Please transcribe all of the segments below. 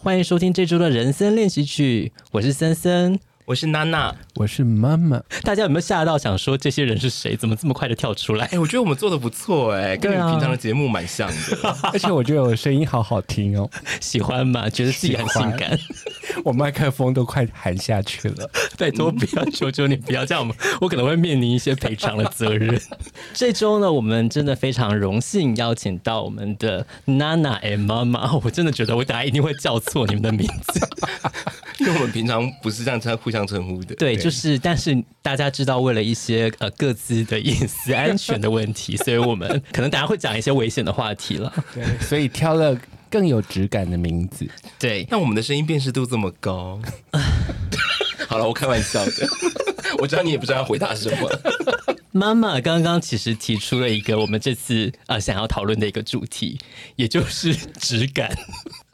欢迎收听这周的人生练习曲，我是森森。我是娜娜，我是妈妈。大家有没有吓到，想说这些人是谁？怎么这么快的跳出来？哎、欸，我觉得我们做的不错，哎，跟你们平常的节目蛮像的。啊、而且我觉得我的声音好好听哦，喜欢吗？觉得自己很性感。我麦克风都快喊下去了，拜托不要，求求你不要这样，我可能会面临一些赔偿的责任。这周呢，我们真的非常荣幸邀请到我们的娜娜哎妈妈，我真的觉得我等下一定会叫错你们的名字，因为我们平常不是这样称互。相称呼的对，就是，但是大家知道，为了一些呃各自的隐私安全的问题，所以我们可能大家会讲一些危险的话题了。对，所以挑了更有质感的名字。对，那我们的声音辨识度这么高，好了，我开玩笑的，我知道你也不知道要回答什么。妈妈刚刚其实提出了一个我们这次呃想要讨论的一个主题，也就是质感。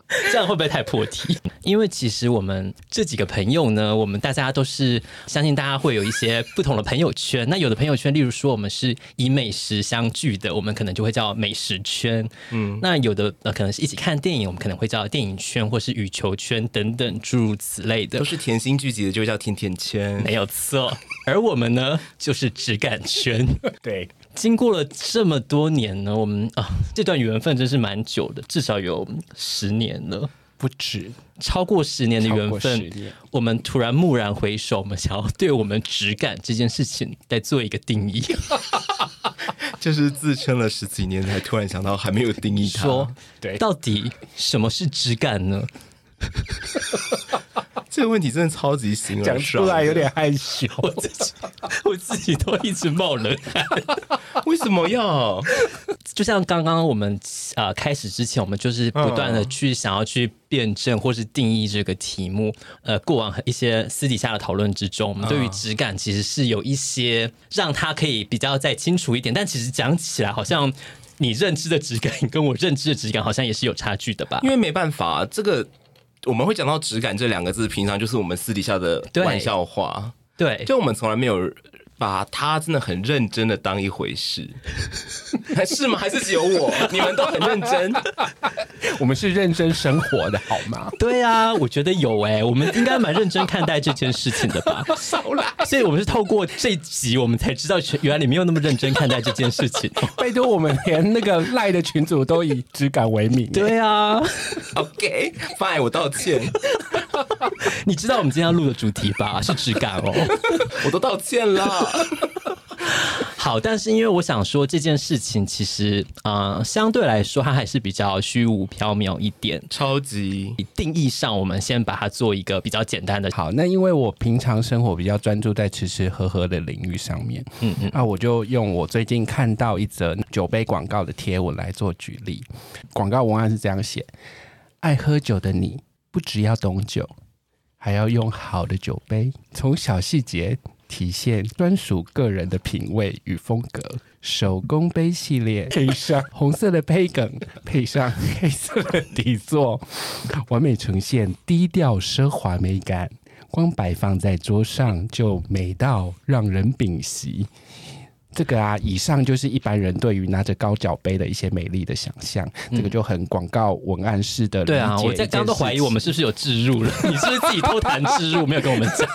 这样会不会太破题？因为其实我们这几个朋友呢，我们大家都是相信大家会有一些不同的朋友圈。那有的朋友圈，例如说我们是以美食相聚的，我们可能就会叫美食圈。嗯，那有的呃可能是一起看电影，我们可能会叫电影圈，或是羽球圈等等诸如此类的。都是甜心聚集的，就叫甜甜圈，没有错。而我们呢，就是质感圈。对。经过了这么多年呢，我们啊，这段缘分真是蛮久的，至少有十年了，不止，超过十年的缘分。我们突然蓦然回首，我们想要对我们质感这件事情再做一个定义，就是自称了十几年，才突然想到还没有定义它。说，对，到底什么是质感呢？这个问题真的超级形而上，讲出来有点害羞，我自己我自己都一直冒冷汗。为什么要？就像刚刚我们啊、呃、开始之前，我们就是不断的去想要去辩证或是定义这个题目。呃，过往一些私底下的讨论之中，我们对于质感其实是有一些让它可以比较再清楚一点。但其实讲起来，好像你认知的质感跟我认知的质感好像也是有差距的吧？因为没办法，这个。我们会讲到“质感”这两个字，平常就是我们私底下的玩笑话。对，对就我们从来没有。把他真的很认真的当一回事，还 是吗？还是只有我？你们都很认真，我们是认真生活的好吗？对啊，我觉得有哎、欸，我们应该蛮认真看待这件事情的吧？少来，所以我们是透过这集，我们才知道原来你没有那么认真看待这件事情。拜托，我们连那个赖的群主都以质感为名。对啊，OK，Fine，我道歉。你知道我们今天要录的主题吧？是质感哦，我都道歉了。好，但是因为我想说这件事情，其实啊、呃，相对来说它还是比较虚无缥缈一点。超级定义上，我们先把它做一个比较简单的。好，那因为我平常生活比较专注在吃吃喝喝的领域上面，嗯嗯，那我就用我最近看到一则酒杯广告的贴文来做举例。广告文案是这样写：爱喝酒的你，不只要懂酒，还要用好的酒杯，从小细节。体现专属个人的品味与风格，手工杯系列配上红色的杯梗，配上 黑色的底座，完美呈现低调奢华美感。光摆放在桌上就美到让人屏息。这个啊，以上就是一般人对于拿着高脚杯的一些美丽的想象。嗯、这个就很广告文案式的。对啊，我在刚刚都怀疑我们是不是有置入了？你是不是自己偷谈置入，没有跟我们讲？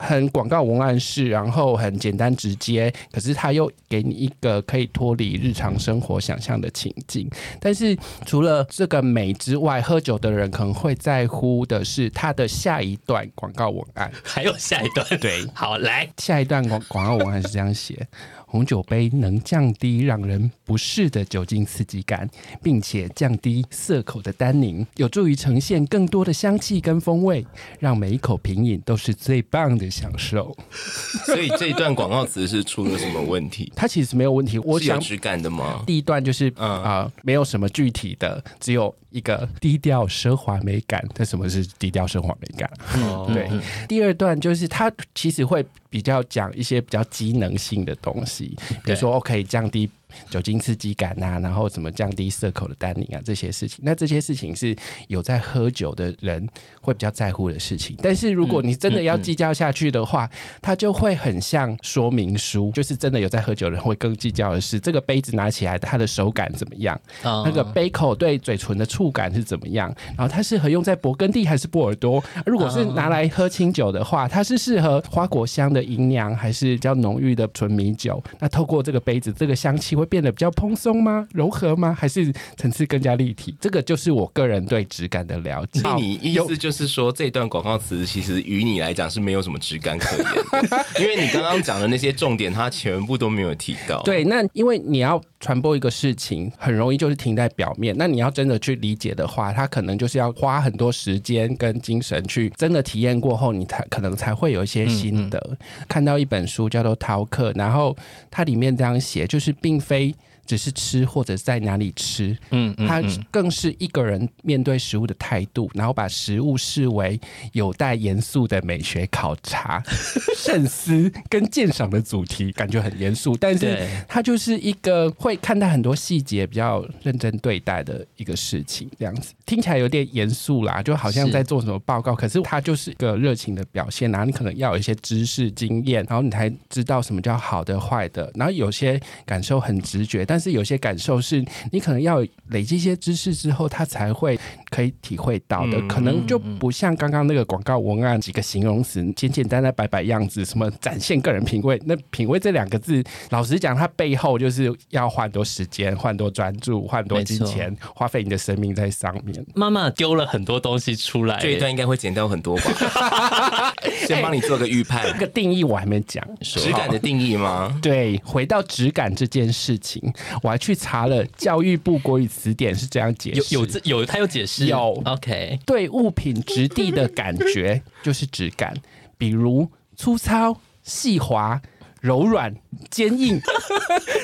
很广告文案式，然后很简单直接，可是他又给你一个可以脱离日常生活想象的情境。但是除了这个美之外，喝酒的人可能会在乎的是他的下一段广告文案。还有下一段？对，好，来，下一段广广告文案是这样写。红酒杯能降低让人不适的酒精刺激感，并且降低涩口的单宁，有助于呈现更多的香气跟风味，让每一口品饮都是最棒的享受。所以这一段广告词是出了什么问题？它其实没有问题。我想质感的吗？第一段就是啊、呃，没有什么具体的，只有一个低调奢华美感。它什么是低调奢华美感？嗯，对。第二段就是它其实会比较讲一些比较机能性的东西。比如说，我可以降低酒精刺激感啊，然后怎么降低涩口的单宁啊这些事情。那这些事情是有在喝酒的人会比较在乎的事情。但是如果你真的要计较下去的话，它就会很像说明书，就是真的有在喝酒的人会更计较的是这个杯子拿起来它的手感怎么样，那个杯口对嘴唇的触感是怎么样，然后它适合用在勃艮第还是波尔多？如果是拿来喝清酒的话，它是适合花果香的银酿还是比较浓郁的纯米酒？那透过这个杯子，这个香气会变得比较蓬松吗？柔和吗？还是层次更加立体？这个就是我个人对质感的了解。你意思就是说，这段广告词其实于你来讲是没有什么质感可言的，因为你刚刚讲的那些重点，它全部都没有提到。对，那因为你要传播一个事情，很容易就是停在表面。那你要真的去理解的话，他可能就是要花很多时间跟精神去真的体验过后，你才可能才会有一些心得。看到一本书叫做《饕客》，然后它里面这样写，就是并非。只是吃或者在哪里吃，嗯，它更是一个人面对食物的态度，然后把食物视为有待严肃的美学考察、慎思跟鉴赏的主题，感觉很严肃，但是它就是一个会看待很多细节、比较认真对待的一个事情。这样子听起来有点严肃啦，就好像在做什么报告，可是它就是一个热情的表现。然后你可能要有一些知识经验，然后你才知道什么叫好的、坏的。然后有些感受很直觉，但但是有些感受是你可能要累积一些知识之后，他才会可以体会到的，可能就不像刚刚那个广告文案几个形容词简简单单摆摆样子，什么展现个人品味。那品味这两个字，老实讲，它背后就是要花很多时间、花很多专注、花很多金钱、花费你的生命在上面。妈妈丢了很多东西出来，这一段应该会剪掉很多吧？先帮你做个预判。这个定义我还没讲，质感的定义吗？对，回到质感这件事情。我还去查了教育部国语词典是这样解释，有有有，他有解释，有 OK。对物品质地的感觉就是质感，比如粗糙、细滑、柔软、坚硬。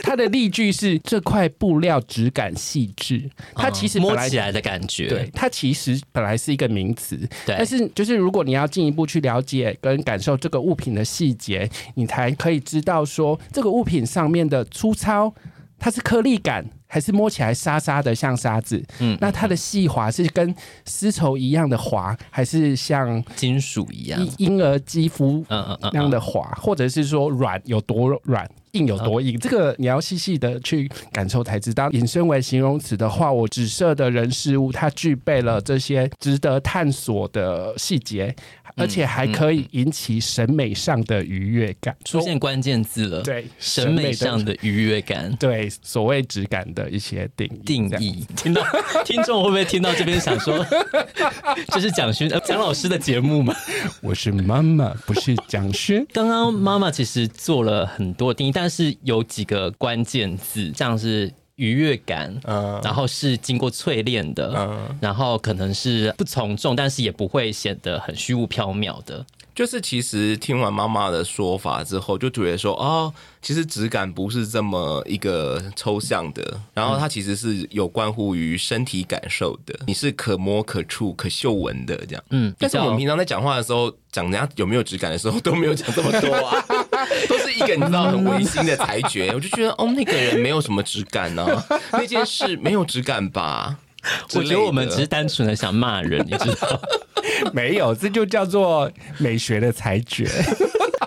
它的例句是这块布料质感细致，它其实摸起来的感觉，对，它其实本来是一个名词，对。但是就是如果你要进一步去了解跟感受这个物品的细节，你才可以知道说这个物品上面的粗糙。它是颗粒感，还是摸起来沙沙的像沙子？嗯，那它的细滑是跟丝绸一样的滑，还是像金属一样婴儿肌肤那样的滑？或者是说软有多软，硬有多硬？这个你要细细的去感受才知道。引申为形容词的话，我指涉的人事物，它具备了这些值得探索的细节。而且还可以引起审美上的愉悦感，出现关键字了。对，审美上的愉悦感，对，所谓质感的一些定义。定义，听到 听众会不会听到这边想说，这是蒋勋呃蒋老师的节目吗？我是妈妈，不是蒋勋。刚刚妈妈其实做了很多定义，但是有几个关键字，像是。愉悦感，嗯，然后是经过淬炼的，嗯，然后可能是不从众，但是也不会显得很虚无缥缈的。就是其实听完妈妈的说法之后，就觉得说，哦，其实质感不是这么一个抽象的，然后它其实是有关乎于身体感受的，你是可摸、可触、可嗅闻的这样。嗯，但是我们平常在讲话的时候，讲人家有没有质感的时候，都没有讲这么多啊，都是一个你知道很违心的裁决。我就觉得，哦，那个人没有什么质感呢，啊，那件事没有质感吧？我觉得我们只是单纯的想骂人，你知道。没有，这就叫做美学的裁决。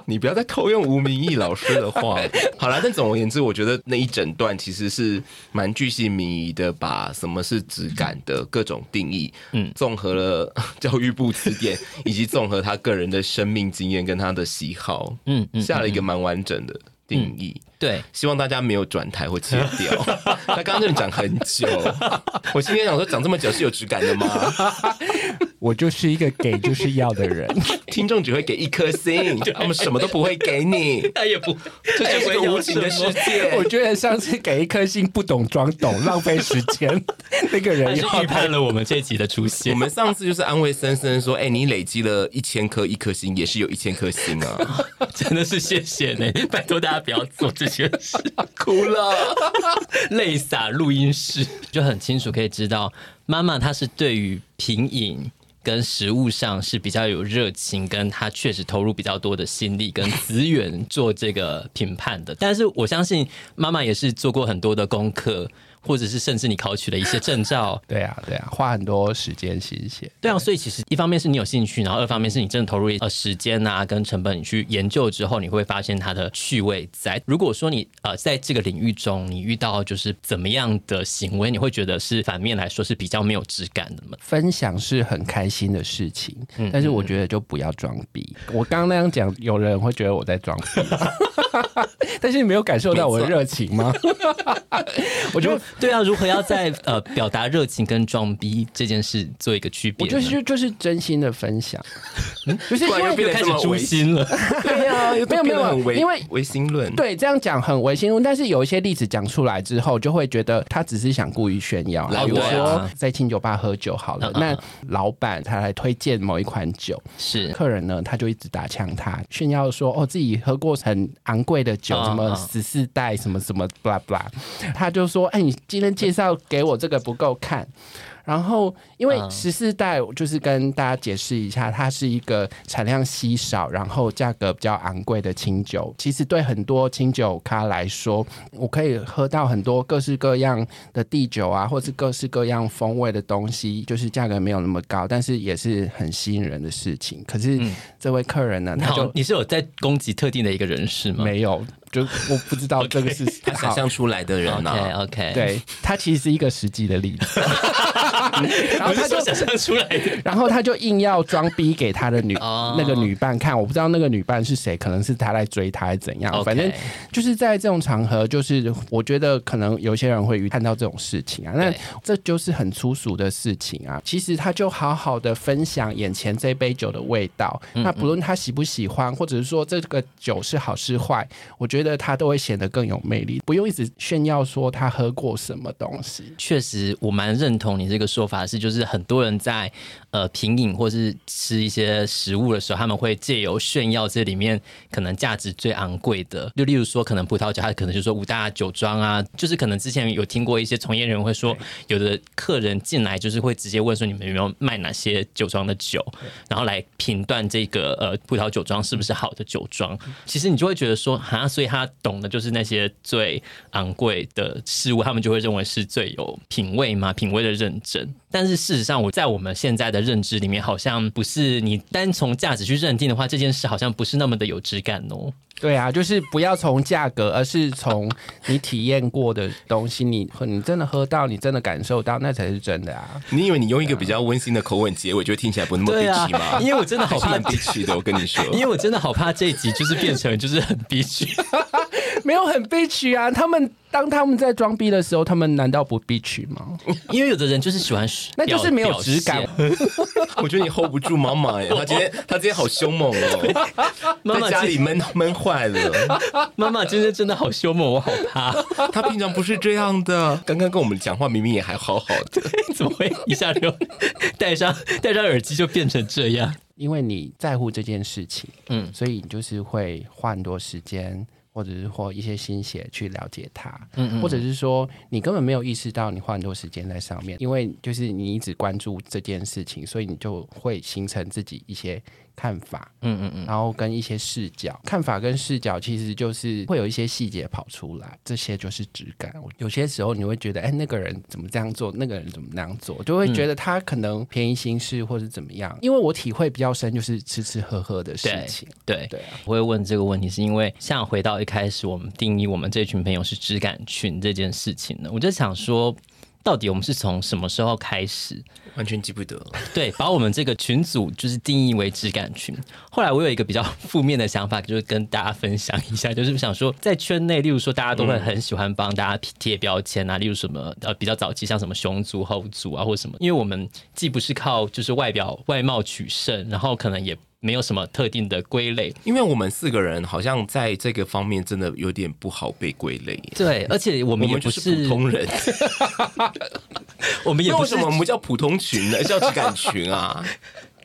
你不要再偷用吴明义老师的话。好了，但总而言之，我觉得那一整段其实是蛮巨细靡遗的，把什么是质感的各种定义，嗯，综合了 教育部词典，以及综合他个人的生命经验跟他的喜好，嗯，下了一个蛮完整的定义。对，希望大家没有转台或切掉。他刚刚真的讲很久，我今天想说讲这么久是有质感的吗？我就是一个给就是要的人，听众只会给一颗星，他们什么都不会给你，他也不，这就是个无情的世界。我觉得上次给一颗星不懂装懂，浪费时间，那个人又预判了我们这集的出现。我们上次就是安慰森森说，哎、欸，你累积了一千颗一颗星，也是有一千颗星啊，真的是谢谢呢，拜托大家不要做这。哭了，泪洒录音室，就很清楚可以知道，妈妈她是对于品饮跟食物上是比较有热情，跟她确实投入比较多的心力跟资源做这个评判的。但是我相信妈妈也是做过很多的功课。或者是甚至你考取了一些证照，对啊，对啊，花很多时间心血，对啊，所以其实一方面是你有兴趣，然后二方面是你真的投入呃时间啊跟成本，你去研究之后，你会发现它的趣味在。如果说你呃在这个领域中，你遇到就是怎么样的行为，你会觉得是反面来说是比较没有质感的吗？分享是很开心的事情，但是我觉得就不要装逼。嗯、我刚刚那样讲，有人会觉得我在装逼，但是你没有感受到我的热情吗？我就。对啊，如何要在呃表达热情跟装逼这件事做一个区别？我就是就是真心的分享，嗯、就是因为又开始诛心了。对啊，没有没有，因为唯心论。对，这样讲很唯心论，但是有一些例子讲出来之后，就会觉得他只是想故意炫耀。比如说在清酒吧喝酒好了，那老板他来推荐某一款酒，是客人呢，他就一直打枪他炫耀说哦自己喝过很昂贵的酒，什么十四代什么什么 blah blah，他就说哎你。今天介绍给我这个不够看。然后，因为十四代就是跟大家解释一下，它是一个产量稀少，然后价格比较昂贵的清酒。其实对很多清酒咖来说，我可以喝到很多各式各样的地酒啊，或是各式各样风味的东西，就是价格没有那么高，但是也是很吸引人的事情。可是这位客人呢，他就你是有在攻击特定的一个人士吗？没有，就我不知道 这个是他想象出来的人呢。OK，对，他其实是一个实际的例子。然后他就想象出来的，然后他就硬要装逼给他的女那个女伴看，我不知道那个女伴是谁，可能是他来追他还是怎样，反正就是在这种场合，就是我觉得可能有些人会看到这种事情啊，那这就是很粗俗的事情啊。其实他就好好的分享眼前这杯酒的味道，那不论他喜不喜欢，或者是说这个酒是好是坏，我觉得他都会显得更有魅力，不用一直炫耀说他喝过什么东西。确实，我蛮认同你这个说法，是就是很多人在呃品饮或是吃一些食物的时候，他们会借由炫耀这里面可能价值最昂贵的，就例如说可能葡萄酒，它可能就说五大酒庄啊，就是可能之前有听过一些从业人会说，有的客人进来就是会直接问说你们有没有卖哪些酒庄的酒，然后来评断这个呃葡萄酒庄是不是好的酒庄。其实你就会觉得说啊，所以他他懂的就是那些最昂贵的事物，他们就会认为是最有品味嘛，品味的认证。但是事实上，我在我们现在的认知里面，好像不是你单从价值去认定的话，这件事好像不是那么的有质感哦。对啊，就是不要从价格，而是从你体验过的东西，你你真的喝到，你真的感受到，那才是真的啊！你以为你用一个比较温馨的口吻结尾，就会听起来不那么憋屈吗？啊？因为我真的好怕憋屈的，我跟你说，因为我真的好怕这一集就是变成就是很憋屈，没有很憋屈啊，他们。当他们在装逼的时候，他们难道不必取吗？因为有的人就是喜欢，那就是没有质感。我觉得你 hold 不住妈妈耶，他今天她今天好凶猛哦，妈妈在家里闷闷坏了。妈妈今天真的好凶猛，我好怕。她平常不是这样的，刚刚跟我们讲话明明也还好好的，怎么会一下就戴上戴上耳机就变成这样？因为你在乎这件事情，嗯，所以你就是会花很多时间。或者是或一些心血去了解它，嗯嗯，或者是说你根本没有意识到你花很多时间在上面，因为就是你一直关注这件事情，所以你就会形成自己一些。看法，嗯嗯嗯，然后跟一些视角，看法跟视角其实就是会有一些细节跑出来，这些就是质感。有些时候你会觉得，哎，那个人怎么这样做，那个人怎么那样做，就会觉得他可能便宜行事或者怎么样。因为我体会比较深，就是吃吃喝喝的事情。对对，我会问这个问题，是因为像回到一开始我们定义我们这群朋友是质感群这件事情呢，我就想说。到底我们是从什么时候开始？完全记不得。对，把我们这个群组就是定义为质感群。后来我有一个比较负面的想法，就是跟大家分享一下，就是想说，在圈内，例如说大家都会很喜欢帮大家贴标签啊，例如什么呃比较早期像什么熊族、猴族啊，或什么，因为我们既不是靠就是外表外貌取胜，然后可能也。没有什么特定的归类，因为我们四个人好像在这个方面真的有点不好被归类。对，而且我们也不是普通人，我们也不是为什么我们叫普通群呢？叫质感群啊？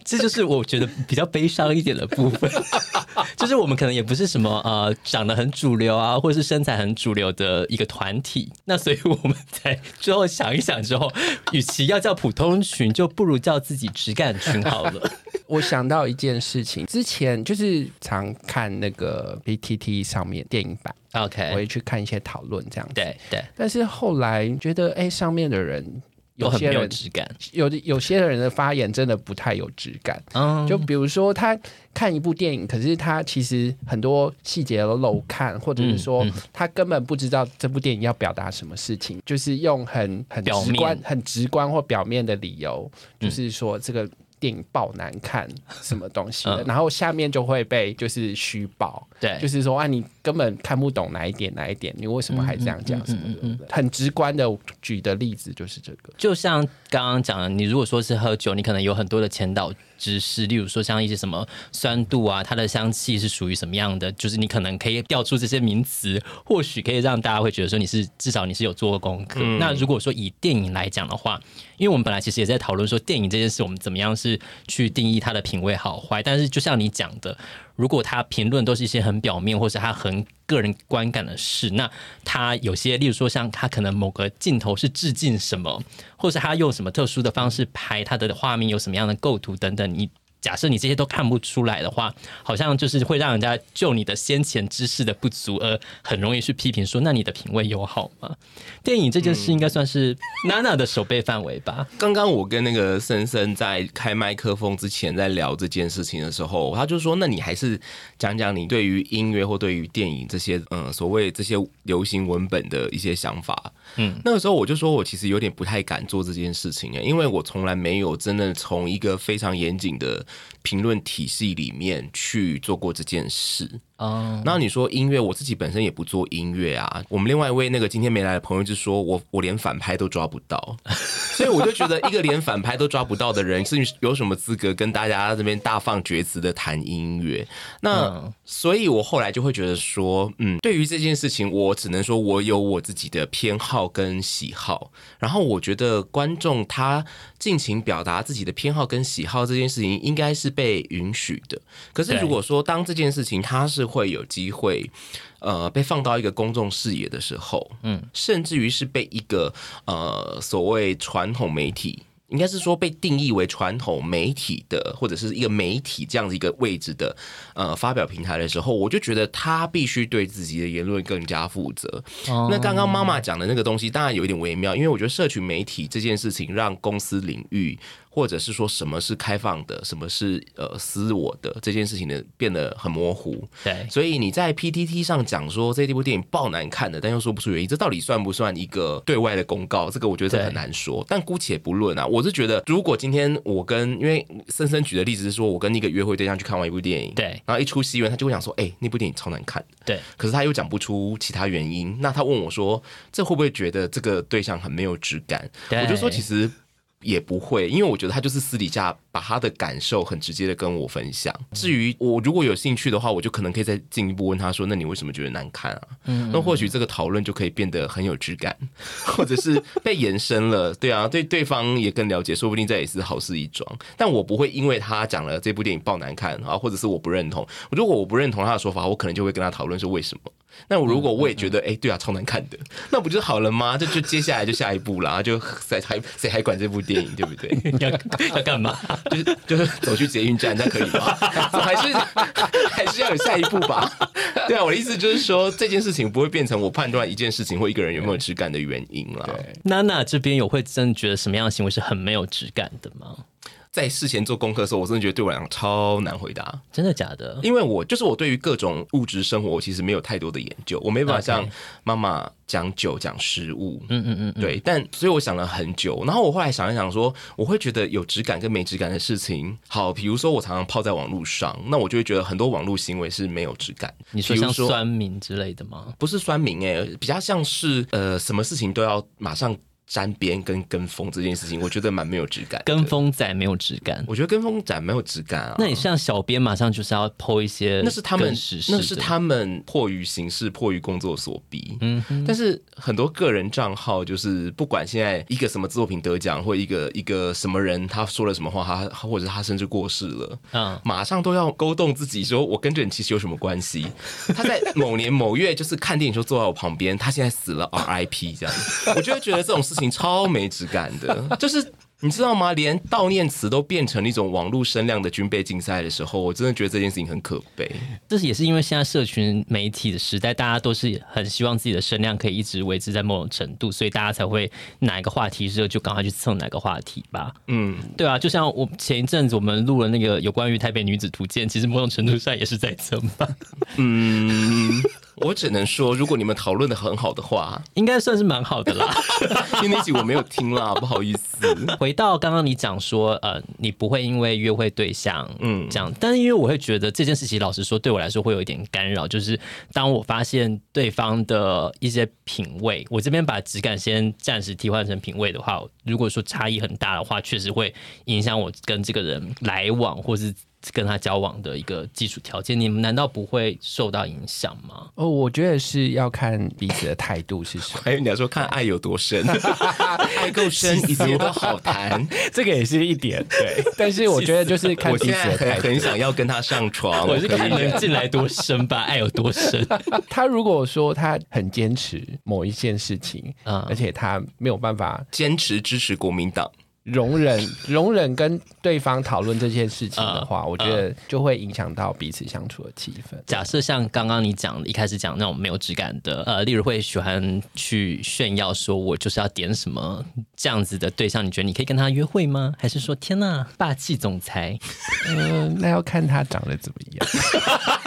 这就是我觉得比较悲伤一点的部分，就是我们可能也不是什么呃长得很主流啊，或者是身材很主流的一个团体。那所以我们在之后想一想之后，与其要叫普通群，就不如叫自己质感群好了。我想到一件事情，之前就是常看那个 PTT 上面电影版，OK，我会去看一些讨论这样子。对对，但是后来觉得，哎，上面的人。有些人质感，有的有些人的发言真的不太有质感。嗯，就比如说他看一部电影，可是他其实很多细节都漏看，或者是说他根本不知道这部电影要表达什么事情，就是用很很直观、很直观或表面的理由，就是说这个。电影爆难看，什么东西的？嗯、然后下面就会被就是虚报，对，就是说啊，你根本看不懂哪一点哪一点，你为什么还这样讲什么的？很直观的举的例子就是这个，就像刚刚讲的，你如果说是喝酒，你可能有很多的前导。知识，例如说像一些什么酸度啊，它的香气是属于什么样的，就是你可能可以调出这些名词，或许可以让大家会觉得说你是至少你是有做过功课。嗯、那如果说以电影来讲的话，因为我们本来其实也在讨论说电影这件事，我们怎么样是去定义它的品味好坏，但是就像你讲的。如果他评论都是一些很表面，或者他很个人观感的事，那他有些，例如说像他可能某个镜头是致敬什么，或是他用什么特殊的方式拍他的画面，有什么样的构图等等，你。假设你这些都看不出来的话，好像就是会让人家就你的先前知识的不足而很容易去批评说，那你的品味有好吗？电影这件事应该算是娜娜的手背范围吧。刚刚我跟那个森森在开麦克风之前在聊这件事情的时候，他就说，那你还是讲讲你对于音乐或对于电影这些嗯所谓这些流行文本的一些想法。嗯，那个时候我就说我其实有点不太敢做这件事情啊，因为我从来没有真的从一个非常严谨的。评论体系里面去做过这件事。嗯，然后你说音乐，我自己本身也不做音乐啊。我们另外一位那个今天没来的朋友就说我我连反拍都抓不到，所以我就觉得一个连反拍都抓不到的人是有什么资格跟大家这边大放厥词的谈音乐？那所以，我后来就会觉得说，嗯，对于这件事情，我只能说我有我自己的偏好跟喜好。然后我觉得观众他尽情表达自己的偏好跟喜好这件事情，应该是被允许的。可是如果说当这件事情它是会有机会，呃，被放到一个公众视野的时候，嗯，甚至于是被一个呃所谓传统媒体。应该是说被定义为传统媒体的或者是一个媒体这样的一个位置的呃发表平台的时候，我就觉得他必须对自己的言论更加负责。Oh. 那刚刚妈妈讲的那个东西当然有一点微妙，因为我觉得社群媒体这件事情让公司领域。或者是说什么是开放的，什么是呃私我的这件事情呢，变得很模糊。对，所以你在 PTT 上讲说这部电影爆难看的，但又说不出原因，这到底算不算一个对外的公告？这个我觉得这很难说。但姑且不论啊，我是觉得，如果今天我跟因为森森举的例子是说我跟一个约会对象去看完一部电影，对，然后一出戏院他就会想说，哎、欸，那部电影超难看。对，可是他又讲不出其他原因，那他问我说，这会不会觉得这个对象很没有质感？我就说其实。也不会，因为我觉得他就是私底下把他的感受很直接的跟我分享。至于我如果有兴趣的话，我就可能可以再进一步问他说：“那你为什么觉得难看啊？”嗯，那或许这个讨论就可以变得很有质感，或者是被延伸了。对啊，对对方也更了解，说不定这也是好事一桩。但我不会因为他讲了这部电影爆难看啊，或者是我不认同。如果我不认同他的说法，我可能就会跟他讨论说为什么。那我如果我也觉得，哎、对啊，超难看的，那不就好了吗？就就接下来就下一步啦，就谁还谁还管这部电影，对不对？要要干嘛？就是就是走去捷运站，那可以吗？还是还是要有下一步吧？对啊，我的意思就是说，这件事情不会变成我判断一件事情或一个人有没有质感的原因了。娜娜这边有会真的觉得什么样的行为是很没有质感的吗？在事前做功课的时候，我真的觉得对我来讲超难回答。真的假的？因为我就是我对于各种物质生活，我其实没有太多的研究，我没办法像妈妈讲酒讲食物。嗯嗯嗯，对。但所以我想了很久，然后我后来想一想说，我会觉得有质感跟没质感的事情。好，比如说我常常泡在网络上，那我就会觉得很多网络行为是没有质感。你说像酸民之类的吗？不是酸民诶、欸，比较像是呃，什么事情都要马上。沾边跟跟风这件事情，我觉得蛮没有质感。跟风仔没有质感，我觉得跟风仔没有质感啊。那你像小编马上就是要 po 一些，那是他们，那是他们迫于形势、迫于工作所逼。嗯哼，但是很多个人账号就是不管现在一个什么作品得奖，或一个一个什么人他说了什么话，他或者他甚至过世了，嗯，马上都要勾动自己说，我跟这人其实有什么关系？他在某年某月就是看电影时候坐在我旁边，他现在死了，RIP 这样，我就会觉得这种事情。超没质感的，就是。你知道吗？连悼念词都变成一种网络声量的军备竞赛的时候，我真的觉得这件事情很可悲。这是也是因为现在社群媒体的时代，大家都是很希望自己的声量可以一直维持在某种程度，所以大家才会哪一个话题热就赶快去蹭哪个话题吧。嗯，对啊，就像我前一阵子我们录了那个有关于台北女子图鉴，其实某种程度上也是在蹭吧。嗯，我只能说，如果你们讨论的很好的话，应该算是蛮好的啦。因为那集我没有听啦，不好意思。回到刚刚你讲说，呃，你不会因为约会对象，嗯，这样，但是因为我会觉得这件事情，老实说，对我来说会有一点干扰。就是当我发现对方的一些品味，我这边把质感先暂时替换成品味的话，如果说差异很大的话，确实会影响我跟这个人来往，或是。跟他交往的一个基础条件，你们难道不会受到影响吗？哦，我觉得是要看彼此的态度是什么。还有你要说看爱有多深，爱够深一切都好谈，这个也是一点。对，但是我觉得就是看彼此的态度。很很想要跟他上床，我是看能进来多深吧，爱有多深。他如果说他很坚持某一件事情，嗯，而且他没有办法坚持支持国民党。容忍 容忍跟对方讨论这件事情的话，uh, uh, 我觉得就会影响到彼此相处的气氛。假设像刚刚你讲一开始讲那种没有质感的，呃，例如会喜欢去炫耀说我就是要点什么这样子的对象，你觉得你可以跟他约会吗？还是说天呐，霸气总裁？嗯、呃，那要看他长得怎么样。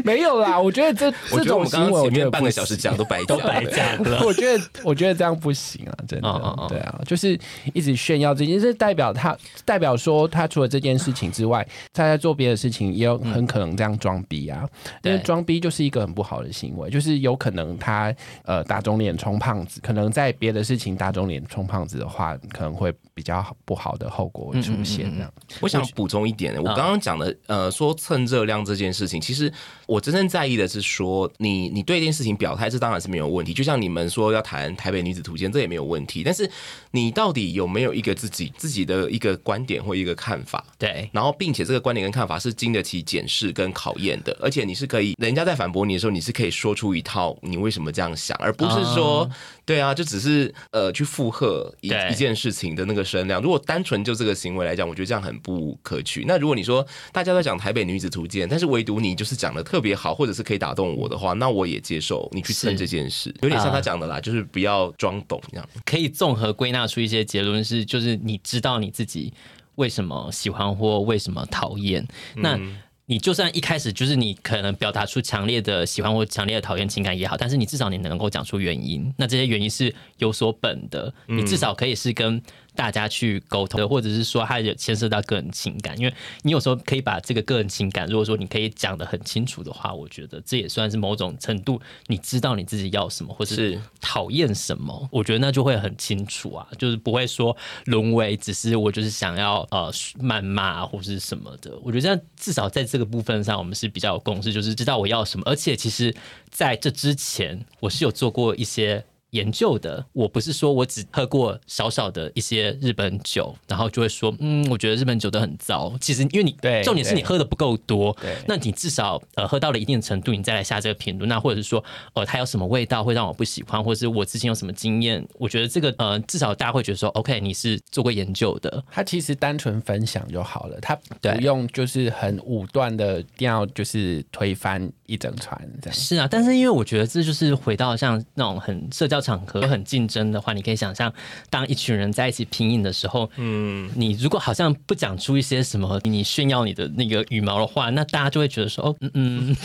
没有啦，我觉得这 这种行为，我觉得半个小时讲都白讲都白讲了。我觉得我觉得这样不行啊，真的。Uh, uh, uh. 对啊，就是一直炫耀。这件事代表他，代表说他除了这件事情之外，他在做别的事情，也有很可能这样装逼啊。因为装逼就是一个很不好的行为，就是有可能他呃打肿脸充胖子，可能在别的事情打肿脸充胖子的话，可能会比较不好的后果会出现。这样，我想补充一点，我刚刚讲的呃说蹭热量这件事情，其实我真正在意的是说你你对一件事情表态，这当然是没有问题。就像你们说要谈台北女子图鉴，这也没有问题。但是你到底有没有一个自己自己的一个观点或一个看法，对，然后并且这个观点跟看法是经得起检视跟考验的，而且你是可以，人家在反驳你的时候，你是可以说出一套你为什么这样想，而不是说，嗯、对啊，就只是呃去附和一一件事情的那个声量。如果单纯就这个行为来讲，我觉得这样很不可取。那如果你说大家都讲台北女子图鉴，但是唯独你就是讲的特别好，或者是可以打动我的话，那我也接受你去蹭这件事，有点像他讲的啦，呃、就是不要装懂这样。可以综合归纳出一些结论是，就是你知道你自己为什么喜欢或为什么讨厌，那你就算一开始就是你可能表达出强烈的喜欢或强烈的讨厌情感也好，但是你至少你能够讲出原因，那这些原因是有所本的，你至少可以是跟。大家去沟通的，或者是说，它也牵涉到个人情感，因为你有时候可以把这个个人情感，如果说你可以讲得很清楚的话，我觉得这也算是某种程度，你知道你自己要什么，或是讨厌什么，我觉得那就会很清楚啊，就是不会说沦为只是我就是想要呃谩骂或是什么的。我觉得这样至少在这个部分上，我们是比较有共识，就是知道我要什么，而且其实在这之前，我是有做过一些。研究的，我不是说我只喝过少少的一些日本酒，然后就会说，嗯，我觉得日本酒都很糟。其实，因为你对重点是你喝的不够多，对，那你至少呃喝到了一定程度，你再来下这个评论。那或者是说，呃，它有什么味道会让我不喜欢，或者是我之前有什么经验？我觉得这个呃，至少大家会觉得说，OK，你是做过研究的。他其实单纯分享就好了，他不用就是很武断的一定要就是推翻一整船这样。是啊，但是因为我觉得这就是回到像那种很社交。场合很竞争的话，你可以想象，当一群人在一起拼命的时候，嗯，你如果好像不讲出一些什么你炫耀你的那个羽毛的话，那大家就会觉得说，哦，嗯嗯，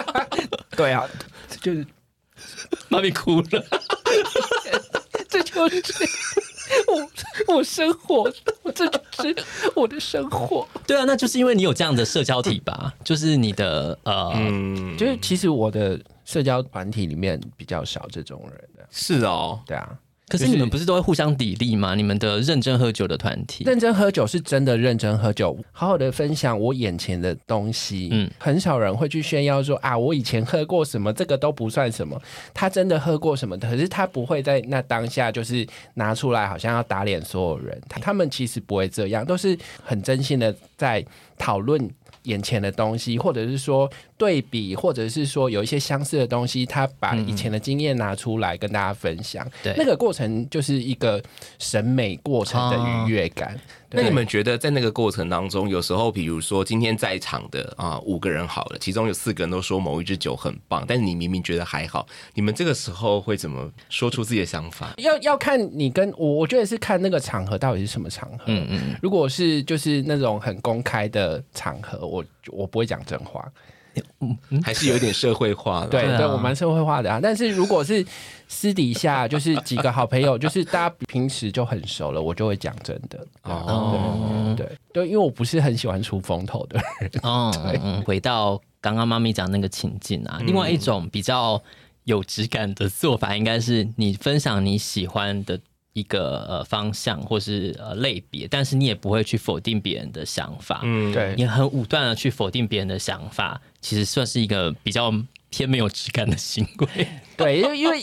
对啊，就是妈咪哭了，这就是我我生活，这就是我的生活，对啊，那就是因为你有这样的社交体吧，就是你的呃，嗯，就是其实我的。社交团体里面比较少这种人。的，是哦，对啊，可是你们不是都会互相砥砺吗？你们的认真喝酒的团体，认真喝酒是真的认真喝酒，好好的分享我眼前的东西。嗯，很少人会去炫耀说啊，我以前喝过什么，这个都不算什么。他真的喝过什么，可是他不会在那当下就是拿出来，好像要打脸所有人。他们其实不会这样，都是很真心的在讨论。眼前的东西，或者是说对比，或者是说有一些相似的东西，他把以前的经验拿出来跟大家分享，对、嗯，那个过程就是一个审美过程的愉悦感。哦那你们觉得在那个过程当中，有时候比如说今天在场的啊五个人好了，其中有四个人都说某一支酒很棒，但是你明明觉得还好，你们这个时候会怎么说出自己的想法？要要看你跟我，我觉得是看那个场合到底是什么场合。嗯嗯，如果是就是那种很公开的场合，我我不会讲真话。嗯，还是有点社会化的。对对，我蛮社会化的啊。但是如果是私底下，就是几个好朋友，就是大家平时就很熟了，我就会讲真的。哦，对对，因为我不是很喜欢出风头的人。哦，对，回到刚刚妈咪讲那个情境啊，另外一种比较有质感的做法，应该是你分享你喜欢的。一个呃方向或是呃类别，但是你也不会去否定别人的想法，嗯，对，你很武断的去否定别人的想法，其实算是一个比较偏没有质感的行为。对，因为因为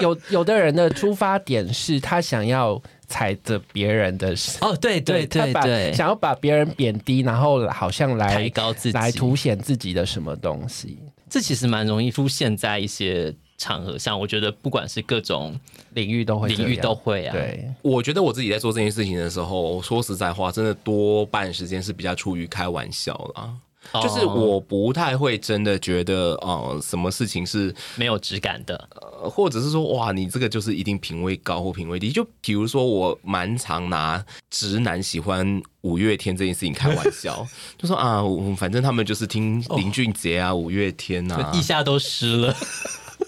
有有的人的出发点是他想要踩着别人的哦，对对对对，想要把别人贬低，然后好像来抬高自己，来凸显自己的什么东西，这其实蛮容易出现在一些。场合上，我觉得不管是各种领域都会，领域都会啊。对，我觉得我自己在做这件事情的时候，说实在话，真的多半时间是比较出于开玩笑啦。Oh. 就是我不太会真的觉得，呃，什么事情是没有质感的，呃，或者是说，哇，你这个就是一定品味高或品味低。就比如说，我蛮常拿直男喜欢五月天这件事情开玩笑，就说啊，反正他们就是听林俊杰啊，五月天啊，一下都湿了。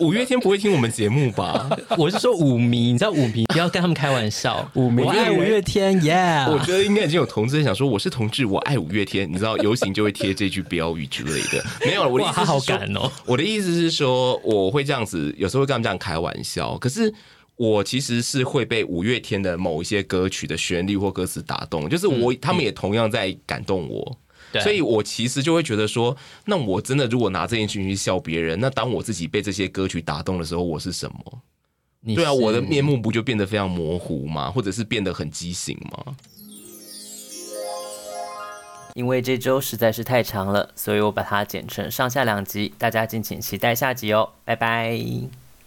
五月天不会听我们节目吧？我是说五迷，你知道五迷不要跟他们开玩笑。五迷，我爱五月天，Yeah！我觉得应该已经有同志想说，我是同志，我爱五月天。你知道游行就会贴这句标语之类的。没有，我的意思是说，他好感哦。我的意思是说，我会这样子，有时候会跟他们这样开玩笑。可是我其实是会被五月天的某一些歌曲的旋律或歌词打动，就是我、嗯、他们也同样在感动我。所以，我其实就会觉得说，那我真的如果拿这件事情去笑别人，那当我自己被这些歌曲打动的时候，我是什么？对啊，我的面目不就变得非常模糊吗？或者是变得很畸形吗？因为这周实在是太长了，所以我把它剪成上下两集，大家敬请期待下集哦，拜拜。